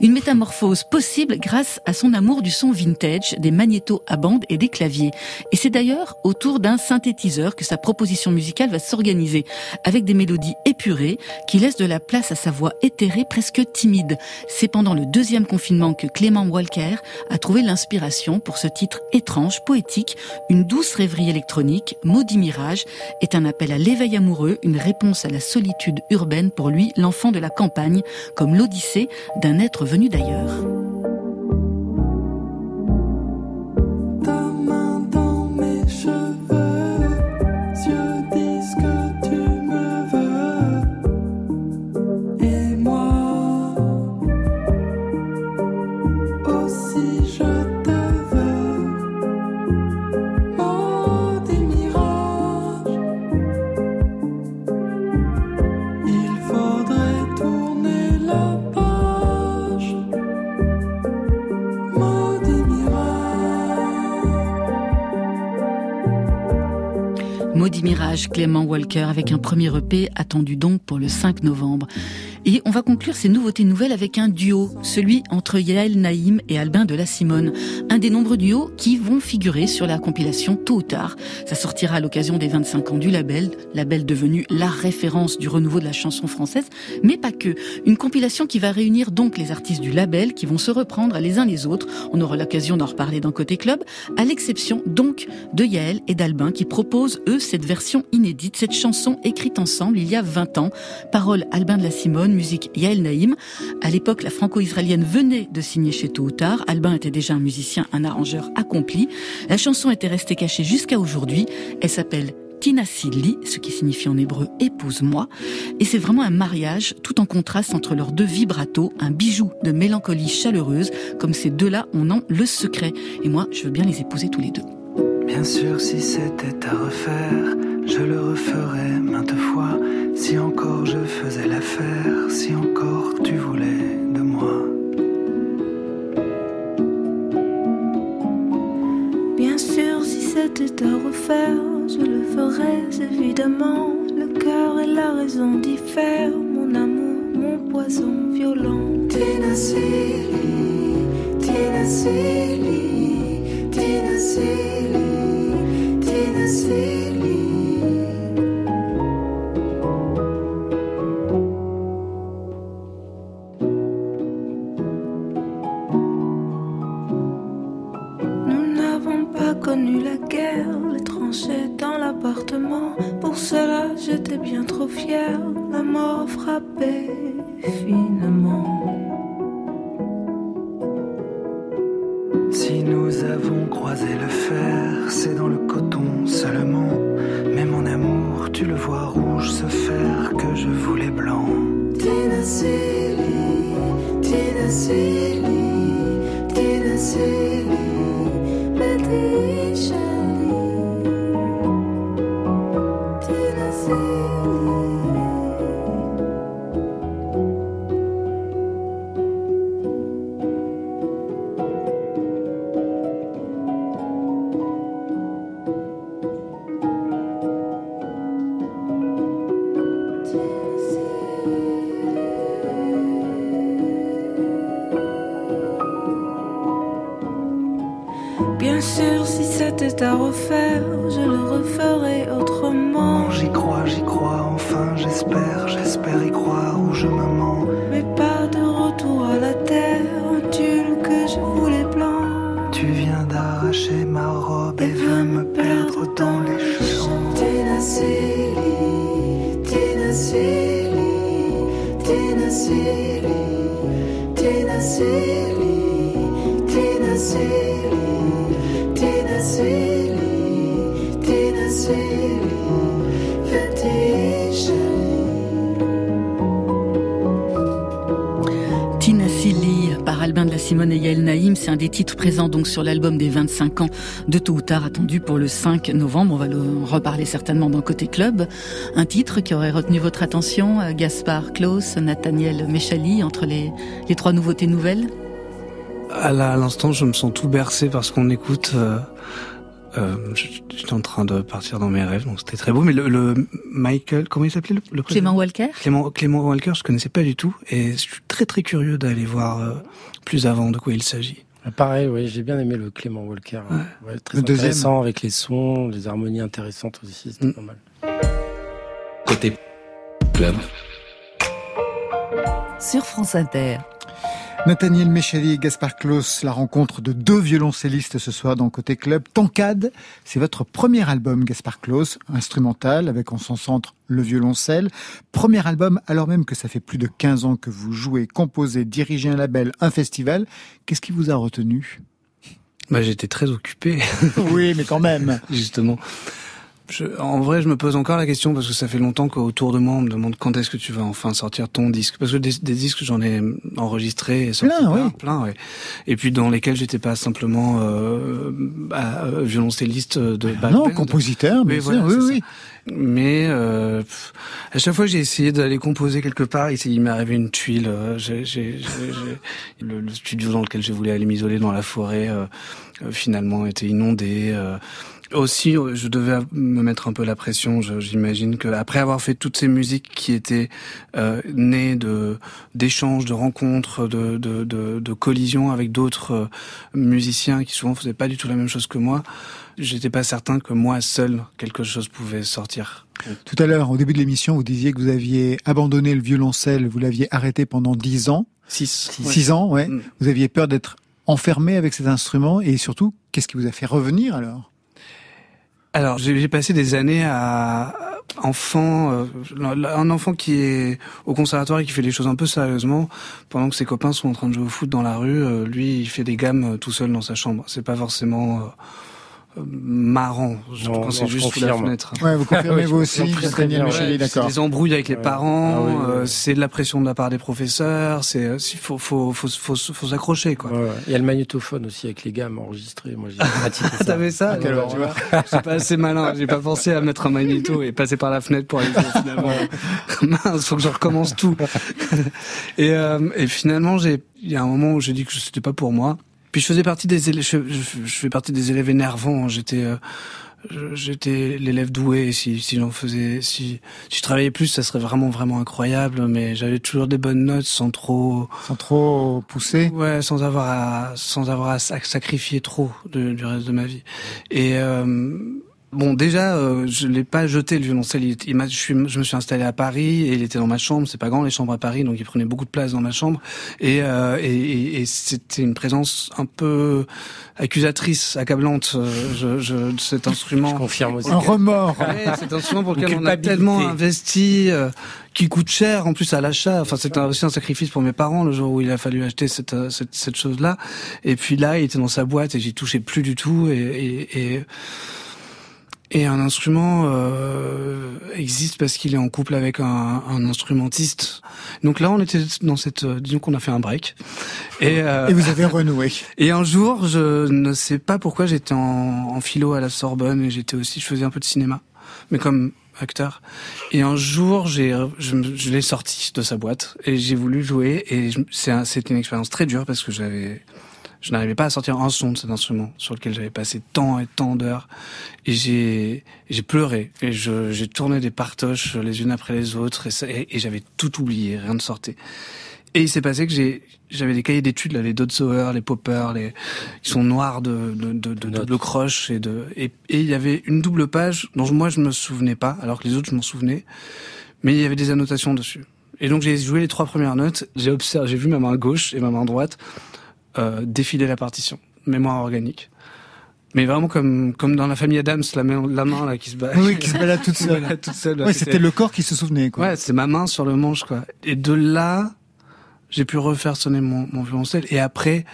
Une métamorphose possible grâce à son amour du son vintage, des magnétos à bande et des claviers. Et c'est d'ailleurs autour d'un synthétiseur que sa proposition musicale va s'organiser, avec des mélodies épurées qui laissent de la place à sa voix éthérée presque timide. C'est pendant le deuxième confinement que Clément Walker a trouvé l'inspiration pour ce titre étrange, poétique, une douce rêverie électronique, Maudit Mirage, est un appel à l'éveil amoureux, une réponse à la solitude urbaine pour lui, l'enfant de la campagne, comme l'odyssée d'un être venu d'ailleurs. Mirage, Clément Walker, avec un premier EP attendu donc pour le 5 novembre. Et on va conclure ces nouveautés nouvelles avec un duo, celui entre Yael Naïm et Albin de la Simone. Un des nombreux duos qui vont figurer sur la compilation tôt ou tard. Ça sortira à l'occasion des 25 ans du label, label devenu la référence du renouveau de la chanson française, mais pas que. Une compilation qui va réunir donc les artistes du label qui vont se reprendre les uns les autres. On aura l'occasion d'en reparler dans Côté Club, à l'exception donc de Yael et d'Albin qui proposent, eux, cette version inédite, cette chanson écrite ensemble il y a 20 ans. Parole Albin de la Simone, musique Yael Naïm. À l'époque, la franco-israélienne venait de signer chez Tôt Tard. Albin était déjà un musicien, un arrangeur accompli. La chanson était restée cachée jusqu'à aujourd'hui. Elle s'appelle Tina Silly, ce qui signifie en hébreu épouse-moi. Et c'est vraiment un mariage tout en contraste entre leurs deux vibratos, un bijou de mélancolie chaleureuse, comme ces deux-là on en le secret. Et moi, je veux bien les épouser tous les deux. Bien sûr, si c'était à refaire, je le referais maintes fois. Si encore je faisais l'affaire, si encore tu voulais de moi. Bien sûr, si c'était à refaire, je le ferais évidemment. Le cœur et la raison diffèrent. Mon amour, mon poison violent. Ténacité, ténacité. Nous Pour cela, j'étais bien trop fière. La mort frappait finement. Si nous avons croisé le fer, c'est dans le coton seulement. Mais mon amour, tu le vois rouge se faire que je voulais blanc. Ténacité, ténacité, ténacité, Bien Présents donc sur l'album des 25 ans de Tôt ou Tard attendu pour le 5 novembre. On va le reparler certainement dans Côté Club. Un titre qui aurait retenu votre attention, euh, Gaspard Klaus, Nathaniel Méchali, entre les, les trois nouveautés nouvelles? À l'instant, je me sens tout bercé parce qu'on écoute... Euh, euh, j'étais en train de partir dans mes rêves, donc c'était très beau. Mais le, le Michael, comment il s'appelait le, le Clément Walker Clément, Clément Walker, je connaissais pas du tout, et je suis très très curieux d'aller voir euh, plus avant de quoi il s'agit. Ah, pareil, oui, j'ai bien aimé le Clément Walker. Ouais. Ouais, très le intéressant deuxième. avec les sons, les harmonies intéressantes aussi, c'était mm. pas mal. Côté club. Sur France Inter. Nathaniel Méchali et Gaspard Klaus, la rencontre de deux violoncellistes ce soir dans Côté Club. Tancade, c'est votre premier album, Gaspard Klaus, instrumental, avec en son centre le violoncelle. Premier album, alors même que ça fait plus de 15 ans que vous jouez, composez, dirigez un label, un festival. Qu'est-ce qui vous a retenu? Bah, J'étais très occupé. oui, mais quand même. Justement. Je, en vrai, je me pose encore la question parce que ça fait longtemps qu'autour de moi, on me demande quand est-ce que tu vas enfin sortir ton disque. Parce que des, des disques, j'en ai enregistré et sorti plein, oui. plein, ouais. Et puis dans lesquels j'étais pas simplement euh, bah, violoncelliste de ah Non, compositeur, mais voilà, oui, oui. Mais euh, à chaque fois, j'ai essayé d'aller composer quelque part. Et il m'est arrivé une tuile. Euh, j'ai, j'ai, le, le, studio dans lequel je voulais aller m'isoler dans la forêt, euh, finalement, était inondé. Euh, aussi, je devais me mettre un peu la pression. J'imagine que après avoir fait toutes ces musiques qui étaient euh, nées de d'échanges, de rencontres, de, de, de, de collisions avec d'autres euh, musiciens qui souvent faisaient pas du tout la même chose que moi, j'étais pas certain que moi seul quelque chose pouvait sortir. Tout à l'heure, au début de l'émission, vous disiez que vous aviez abandonné le violoncelle, vous l'aviez arrêté pendant dix ans. Six. Six, ans, ouais. Mm. Vous aviez peur d'être enfermé avec cet instrument et surtout, qu'est-ce qui vous a fait revenir alors? Alors, j'ai passé des années à enfant, euh, un enfant qui est au conservatoire et qui fait les choses un peu sérieusement, pendant que ses copains sont en train de jouer au foot dans la rue, euh, lui, il fait des gammes euh, tout seul dans sa chambre. C'est pas forcément euh, marrant. Je non, c'est juste sous la fenêtre. Ouais, vous confirmez vous aussi, Daniel Micheli, d'accord. Des embrouilles avec les parents, ah, oui, oui, oui. c'est de la pression de la part des professeurs, c'est il faut faut faut faut, faut s'accrocher quoi. Il y a le magnétophone aussi avec les gammes enregistrées. Moi j'ai pratiqué ça. T'avais ça ah, alors, tu vois. C'est pas assez malin, j'ai pas pensé à mettre un magnéto et passer par la fenêtre pour aller finalement. Mince, faut que je recommence tout. et euh, et finalement, j'ai il y a un moment où j'ai dit que c'était pas pour moi. Puis je faisais partie des élèves, je, je, je fais partie des élèves énervants. J'étais, euh, j'étais l'élève doué. Si, si j'en faisais, si, si je travaillais plus, ça serait vraiment, vraiment incroyable. Mais j'avais toujours des bonnes notes sans trop, sans trop pousser. Ouais, sans avoir à, sans avoir à sacrifier trop de, du reste de ma vie. Et euh, Bon, déjà, euh, je l'ai pas jeté le violoncelle. Il, il je, suis, je me suis installé à Paris et il était dans ma chambre. C'est pas grand les chambres à Paris, donc il prenait beaucoup de place dans ma chambre. Et, euh, et, et, et c'était une présence un peu accusatrice, accablante. Euh, je, je, cet instrument. Je confirme aussi. Un remords. Ouais, cet instrument pour lequel on a tellement investi. Euh, qui coûte cher en plus à l'achat. Enfin, c'était aussi un sacrifice pour mes parents le jour où il a fallu acheter cette euh, cette, cette chose-là. Et puis là, il était dans sa boîte et j'y touchais plus du tout. Et, et, et un instrument euh, existe parce qu'il est en couple avec un, un, instrumentiste. Donc là, on était dans cette, disons qu'on a fait un break. Et, euh, et vous avez renoué. Et un jour, je ne sais pas pourquoi, j'étais en, en philo à la Sorbonne et j'étais aussi, je faisais un peu de cinéma, mais comme acteur. Et un jour, j'ai, je, je l'ai sorti de sa boîte et j'ai voulu jouer. Et c'était une expérience très dure parce que j'avais je n'arrivais pas à sortir un son de cet instrument sur lequel j'avais passé tant et tant d'heures. Et j'ai, j'ai pleuré. Et je, j'ai tourné des partoches les unes après les autres. Et, et, et j'avais tout oublié. Rien ne sortait. Et il s'est passé que j'ai, j'avais des cahiers d'études, là, les Dotsauer, les Popper, les, qui sont noirs de, de, de, de double croche et de, et, et il y avait une double page dont moi je me souvenais pas, alors que les autres je m'en souvenais. Mais il y avait des annotations dessus. Et donc j'ai joué les trois premières notes. J'ai observé, j'ai vu ma main gauche et ma main droite défiler la partition, mémoire organique. Mais vraiment comme comme dans la famille Adams, la main, la main là qui se bat. Oui, qui se balade toute seule. toute seule ouais, c'était le corps qui se souvenait. Quoi. Ouais, c'est ma main sur le manche quoi. Et de là, j'ai pu refaire sonner mon, mon violoncelle. Et après,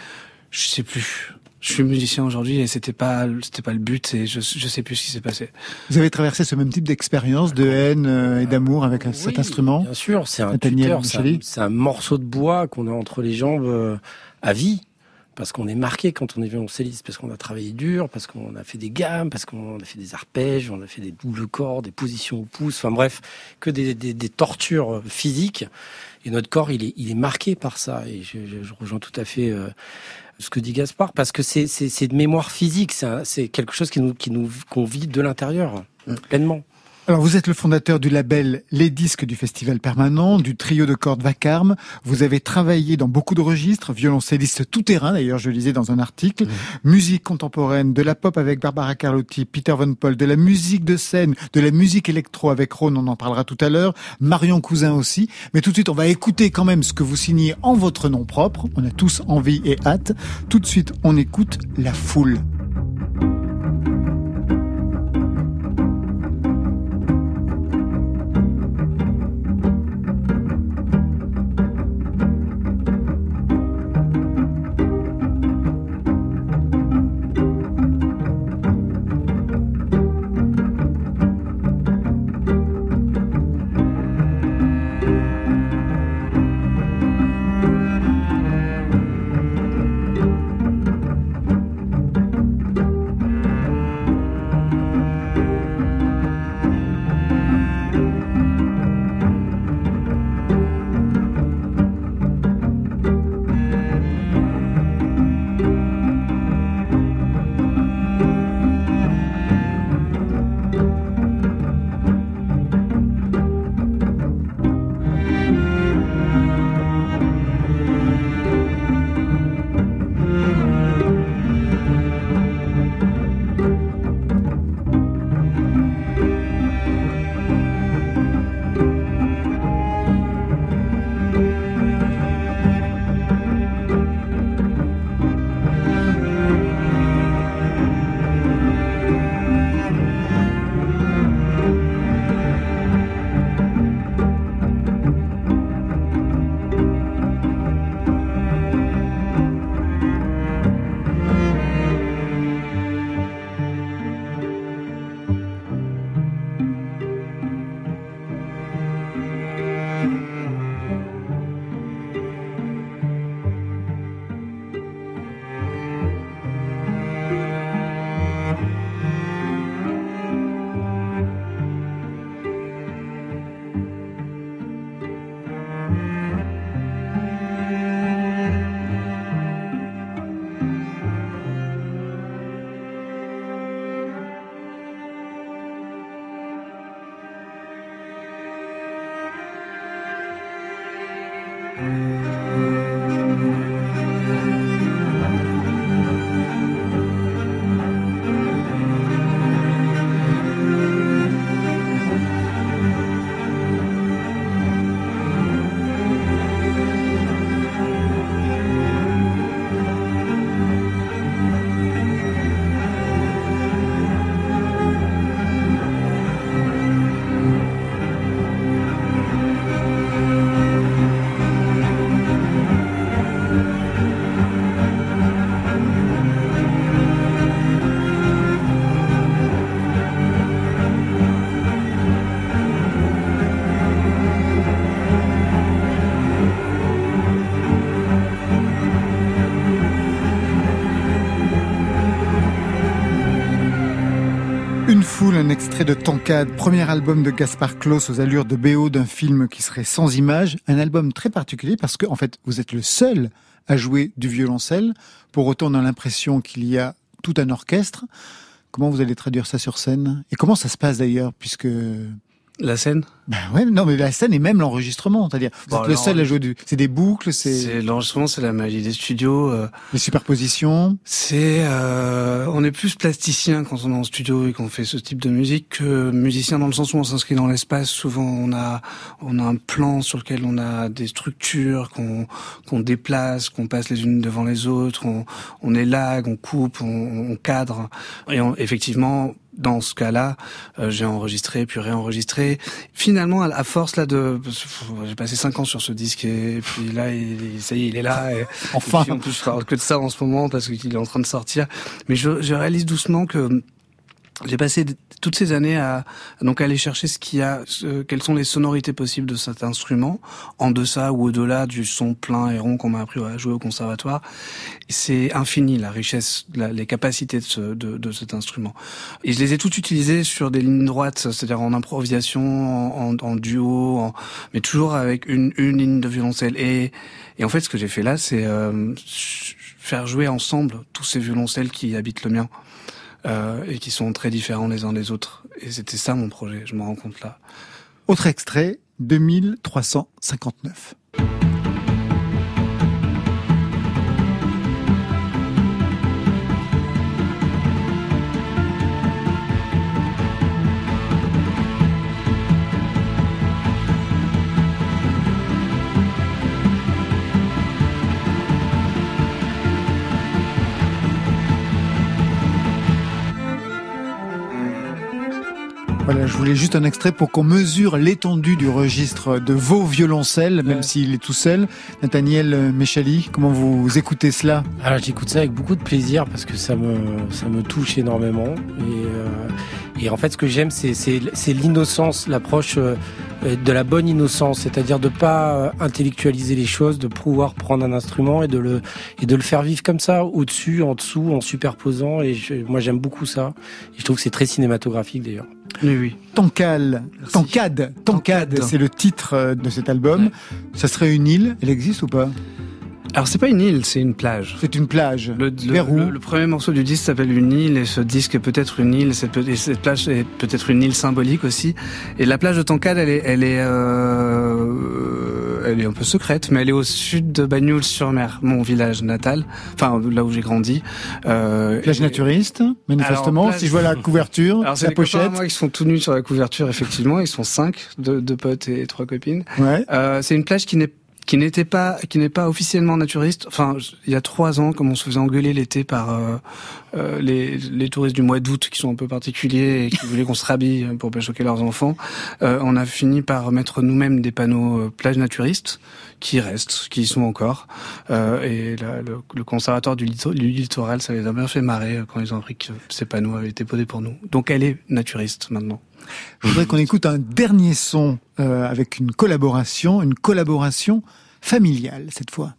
je sais plus. Je suis musicien aujourd'hui et c'était pas c'était pas le but et je je sais plus ce qui s'est passé. Vous avez traversé ce même type d'expérience de haine euh, et d'amour avec oui, cet instrument Bien sûr, c'est un tuteur, c'est un, un, morceau de bois qu'on a entre les jambes. Euh à vie parce qu'on est marqué quand on est violoncelliste, parce qu'on a travaillé dur, parce qu'on a fait des gammes, parce qu'on a fait des arpèges, on a fait des doubles corps, des positions au pouce, enfin bref, que des, des, des tortures physiques. Et notre corps, il est, il est marqué par ça. Et je, je, rejoins tout à fait euh, ce que dit Gaspard, parce que c'est, c'est, de mémoire physique, c'est, quelque chose qui nous, qui nous, qu'on vit de l'intérieur, mm. pleinement. Alors vous êtes le fondateur du label Les Disques du Festival Permanent, du trio de cordes Vacarme. Vous avez travaillé dans beaucoup de registres, violoncelliste tout terrain d'ailleurs, je lisais dans un article, mmh. musique contemporaine, de la pop avec Barbara Carlotti, Peter Von Paul, de la musique de scène, de la musique électro avec Ron, on en parlera tout à l'heure, Marion Cousin aussi. Mais tout de suite, on va écouter quand même ce que vous signez en votre nom propre. On a tous envie et hâte. Tout de suite, on écoute La Foule. Un extrait de Tancade, premier album de Gaspard Claus aux allures de BO d'un film qui serait sans image. Un album très particulier parce que, en fait, vous êtes le seul à jouer du violoncelle. Pour autant, on a l'impression qu'il y a tout un orchestre. Comment vous allez traduire ça sur scène? Et comment ça se passe d'ailleurs, puisque la scène? Ben ouais, non, mais la scène et même l'enregistrement, c'est-à-dire vous le seul à jouer du. C'est des boucles, c'est. l'enregistrement, c'est la magie des studios. Euh... Les superpositions. C'est, euh... on est plus plasticien quand on est en studio et qu'on fait ce type de musique que musicien dans le sens où on s'inscrit dans l'espace. Souvent, on a, on a un plan sur lequel on a des structures qu'on qu'on déplace, qu'on passe les unes devant les autres. On, on élague, on coupe, on, on cadre. Et effectivement, dans ce cas-là, euh, j'ai enregistré puis réenregistré. Finalement, à, force là de, j'ai passé cinq ans sur ce disque et puis là, il, ça y est, il est là. Et, enfin, en plus, je parle que de ça en ce moment parce qu'il est en train de sortir. Mais je, je réalise doucement que j'ai passé toutes ces années à donc aller chercher ce qu'il y a, quelles sont les sonorités possibles de cet instrument, en deçà ou au-delà du son plein et rond qu'on m'a appris à jouer au conservatoire. C'est infini la richesse, les capacités de, ce, de, de, cet instrument. Et je les ai toutes utilisées sur des lignes droites, c'est-à-dire en improvisation, en, en, duo, en, mais toujours avec une, une ligne de violoncelle. Et, et en fait, ce que j'ai fait là, c'est euh, faire jouer ensemble tous ces violoncelles qui habitent le mien. Euh, et qui sont très différents les uns des autres. Et c'était ça mon projet, je me rends compte là. Autre extrait, 2359. Voilà, je voulais juste un extrait pour qu'on mesure l'étendue du registre de vos violoncelles, même s'il est tout seul. Nathaniel Méchali, comment vous écoutez cela? Alors j'écoute ça avec beaucoup de plaisir parce que ça me ça me touche énormément et euh, et en fait ce que j'aime c'est c'est l'innocence, l'approche euh, de la bonne innocence, c'est-à-dire de pas euh, intellectualiser les choses, de pouvoir prendre un instrument et de le et de le faire vivre comme ça, au-dessus, en dessous, en superposant. Et moi j'aime beaucoup ça. Et je trouve que c'est très cinématographique d'ailleurs. Oui, oui. Tankal, Tankade, Tankade, c'est le titre euh, de cet album. Ça serait une île, elle existe ou pas? Alors c'est pas une île, c'est une plage. C'est une plage. Le, le, premier morceau du disque s'appelle une île et ce disque est peut-être une île. Cette, et cette plage est peut-être une île symbolique aussi. Et la plage de elle est, elle est, euh, elle est un peu secrète, mais elle est au sud de Bagnoul-sur-Mer, mon village natal. Enfin là où j'ai grandi. Euh, plage naturiste, manifestement. Si je vois la couverture, Alors, la pochette. Moi, ils sont tout nus sur la couverture, effectivement. Ils sont cinq, deux, deux potes et trois copines. Ouais. Euh, c'est une plage qui n'est qui n'était pas qui n'est pas officiellement naturiste. Enfin, il y a trois ans, comme on se faisait engueuler l'été par euh, euh, les, les touristes du mois d'août qui sont un peu particuliers et qui voulaient qu'on se rhabille pour pas choquer leurs enfants, euh, on a fini par mettre nous-mêmes des panneaux euh, plage naturistes qui restent, qui y sont encore. Euh, et la, le, le, conservatoire du, littoral, ça les a bien fait marrer quand ils ont appris que ces panneaux avaient été posés pour nous. Donc elle est naturiste maintenant. Je voudrais qu'on écoute un dernier son euh, avec une collaboration, une collaboration familiale cette fois.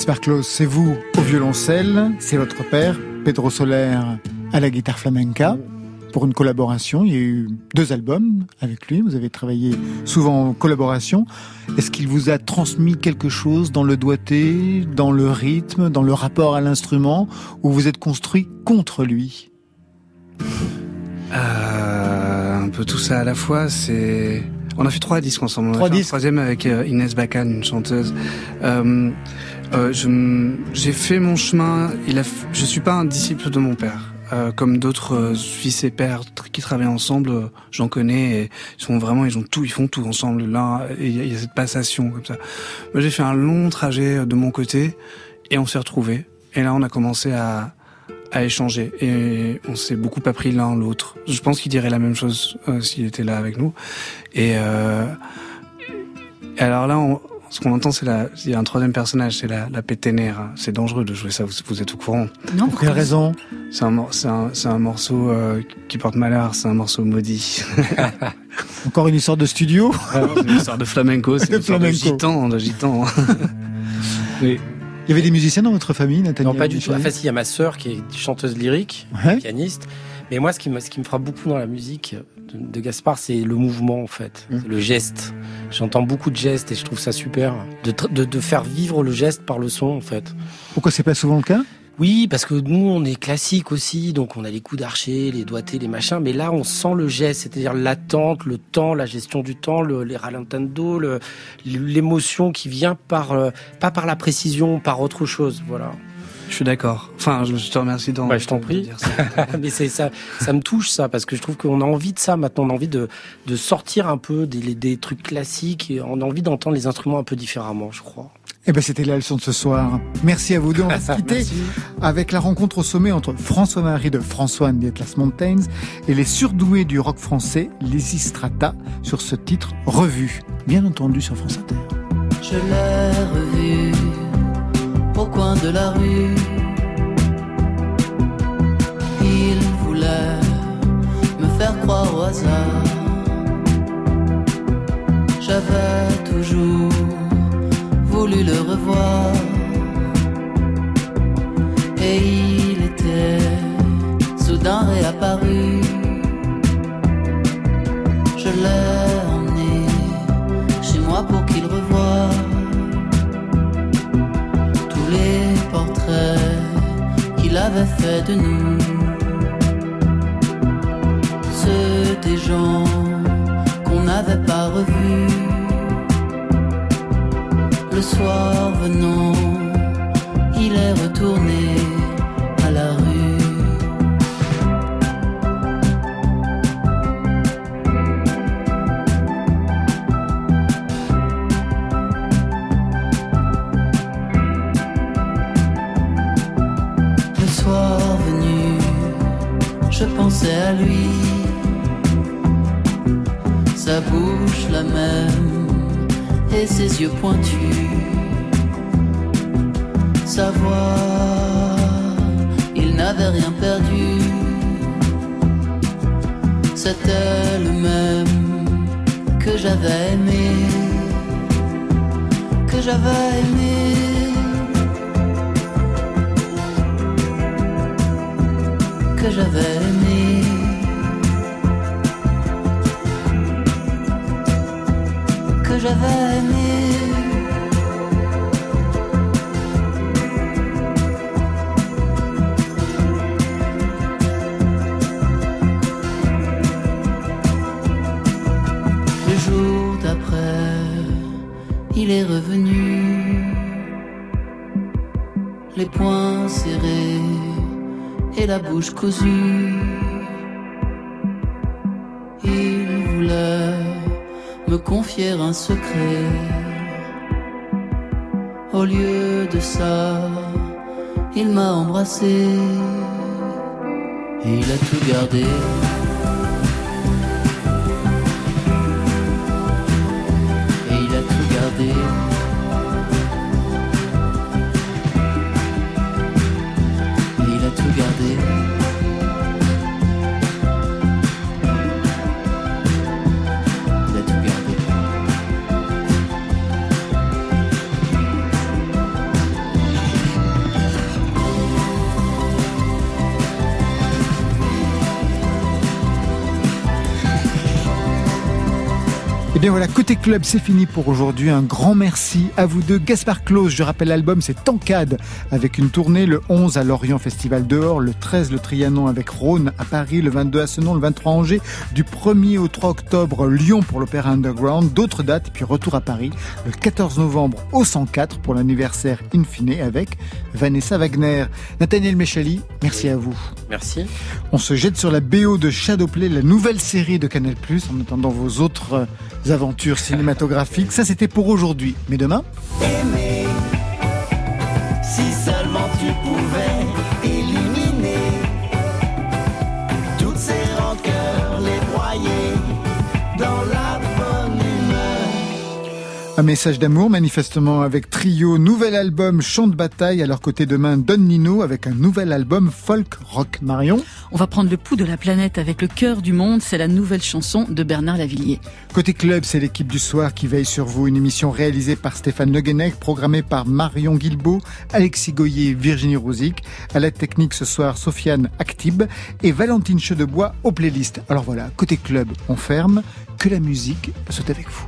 Gaspard c'est vous au violoncelle, c'est votre père, Pedro Soler à la guitare flamenca. Pour une collaboration, il y a eu deux albums avec lui, vous avez travaillé souvent en collaboration. Est-ce qu'il vous a transmis quelque chose dans le doigté, dans le rythme, dans le rapport à l'instrument, ou vous êtes construit contre lui? Euh, Un peu tout ça à la fois, c'est... On a fait trois disques ensemble. Trois disques. un troisième avec euh, Inès Bacan, une chanteuse. Euh, euh, j'ai fait mon chemin. Il a, je suis pas un disciple de mon père. Euh, comme d'autres euh, fils et pères qui travaillent ensemble, euh, j'en connais. Et ils sont vraiment, ils ont tout, ils font tout ensemble. Là, il y, a cette passation comme ça. Moi, j'ai fait un long trajet de mon côté et on s'est retrouvés. Et là, on a commencé à, à échanger et on s'est beaucoup appris l'un l'autre. Je pense qu'il dirait la même chose s'il était là avec nous. Et, et alors là, on, ce qu'on entend, c'est la, il y a un troisième personnage, c'est la, la péténère. C'est dangereux de jouer ça, vous, vous êtes au courant. Non, pour quelle raison? C'est un, c'est un, c'est un morceau euh, qui porte malheur, c'est un morceau maudit. Encore une histoire de studio? C'est une histoire de flamenco, c'est une histoire de gitan, de gitan. oui. Il y avait des musiciens dans votre famille, Nathalie Non, pas du tout. Enfin, si, il y a ma sœur qui est chanteuse lyrique, ouais. pianiste. Mais moi, ce qui, me, ce qui me frappe beaucoup dans la musique de, de Gaspard, c'est le mouvement, en fait, mmh. le geste. J'entends beaucoup de gestes et je trouve ça super de, de, de, faire vivre le geste par le son, en fait. Pourquoi c'est pas souvent le cas? Oui, parce que nous, on est classique aussi, donc on a les coups d'archer, les doigtés, les machins, mais là, on sent le geste, c'est-à-dire l'attente, le temps, la gestion du temps, le, les ralentando, l'émotion qui vient par, euh, pas par la précision, par autre chose, voilà. Je suis d'accord. Enfin, je te remercie d'en. Bah, je t'en prie. Mais c'est ça, ça me touche ça parce que je trouve qu'on a envie de ça maintenant. On a envie de de sortir un peu des, des trucs classiques. Et on a envie d'entendre les instruments un peu différemment, je crois. Eh ben, c'était la leçon de ce soir. Merci à vous deux. On va se quitter avec la rencontre au sommet entre François-Marie de François des Atlas Mountains et les surdoués du rock français, les Strata, sur ce titre Revu, bien entendu sur France Inter. Je l'ai revu au coin de la rue. Il voulait me faire croire au hasard. J'avais toujours voulu le revoir. Et il était soudain réapparu. Je l'ai avait fait de nous. Ceux des gens qu'on n'avait pas revus le soir venant, ses yeux bouche cousue. me confier un secret. Au lieu de ça, il m'a embrassé et il a tout gardé. Bien voilà, côté club, c'est fini pour aujourd'hui. Un grand merci à vous deux. Gaspard Close, je rappelle l'album, c'est Tancade, avec une tournée le 11 à Lorient Festival dehors, le 13 le Trianon avec Rhône à Paris, le 22 à Senon, le 23 à Angers, du 1er au 3 octobre Lyon pour l'Opéra Underground, d'autres dates, puis retour à Paris le 14 novembre au 104 pour l'anniversaire Infine avec Vanessa Wagner. Nathaniel Méchali, merci à vous. Merci. On se jette sur la BO de Shadowplay, la nouvelle série de Canal+, en attendant vos autres aventures cinématographiques. Ça, c'était pour aujourd'hui. Mais demain Un message d'amour, manifestement, avec Trio, nouvel album Chant de bataille, à leur côté demain Don Nino avec un nouvel album folk rock. Marion? On va prendre le pouls de la planète avec le cœur du monde. C'est la nouvelle chanson de Bernard Lavillier. Côté club, c'est l'équipe du soir qui veille sur vous. Une émission réalisée par Stéphane Le programmée par Marion Guilbeault, Alexis Goyer, Virginie Rouzic. À la technique ce soir, Sofiane Actib et Valentine Chedebois aux playlists. Alors voilà, côté club, on ferme. Que la musique soit avec vous.